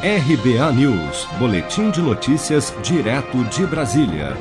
RBA News, Boletim de Notícias, direto de Brasília.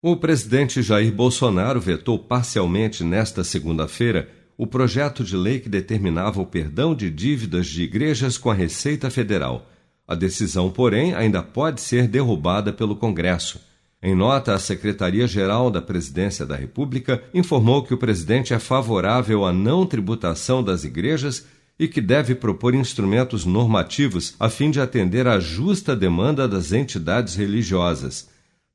O presidente Jair Bolsonaro vetou parcialmente nesta segunda-feira o projeto de lei que determinava o perdão de dívidas de igrejas com a Receita Federal. A decisão, porém, ainda pode ser derrubada pelo Congresso. Em nota, a Secretaria-Geral da Presidência da República informou que o presidente é favorável à não tributação das igrejas e que deve propor instrumentos normativos a fim de atender à justa demanda das entidades religiosas.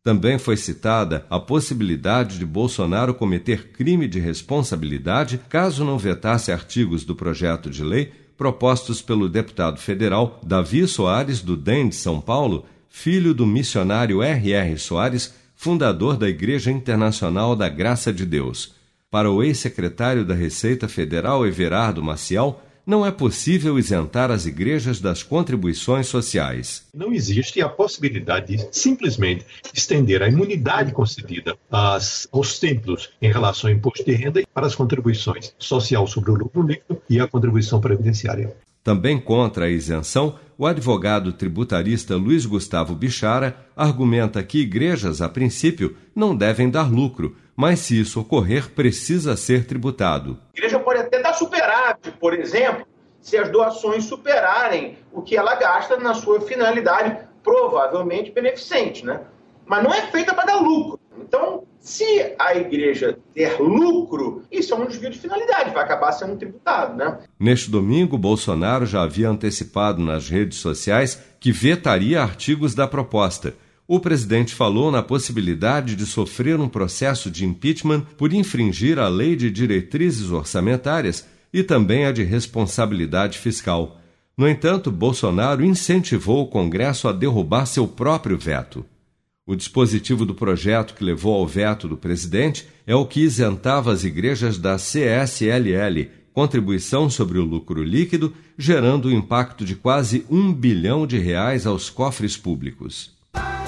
Também foi citada a possibilidade de Bolsonaro cometer crime de responsabilidade caso não vetasse artigos do projeto de lei propostos pelo deputado federal Davi Soares do DEM de São Paulo, filho do missionário R.R. Soares, fundador da Igreja Internacional da Graça de Deus. Para o ex-secretário da Receita Federal Everardo Maciel, não é possível isentar as igrejas das contribuições sociais. Não existe a possibilidade de simplesmente estender a imunidade concedida às, aos templos em relação ao imposto de renda para as contribuições social sobre o lucro líquido e a contribuição previdenciária. Também contra a isenção, o advogado tributarista Luiz Gustavo Bichara argumenta que igrejas, a princípio, não devem dar lucro, mas se isso ocorrer, precisa ser tributado. A igreja pode dar superávit, por exemplo, se as doações superarem o que ela gasta na sua finalidade provavelmente beneficente, né? Mas não é feita para dar lucro. Então, se a igreja ter lucro, isso é um desvio de finalidade, vai acabar sendo tributado, né? Neste domingo, Bolsonaro já havia antecipado nas redes sociais que vetaria artigos da proposta. O presidente falou na possibilidade de sofrer um processo de impeachment por infringir a lei de diretrizes orçamentárias e também a de responsabilidade fiscal. No entanto, Bolsonaro incentivou o Congresso a derrubar seu próprio veto. O dispositivo do projeto que levou ao veto do presidente é o que isentava as igrejas da CSLL, contribuição sobre o lucro líquido, gerando um impacto de quase um bilhão de reais aos cofres públicos.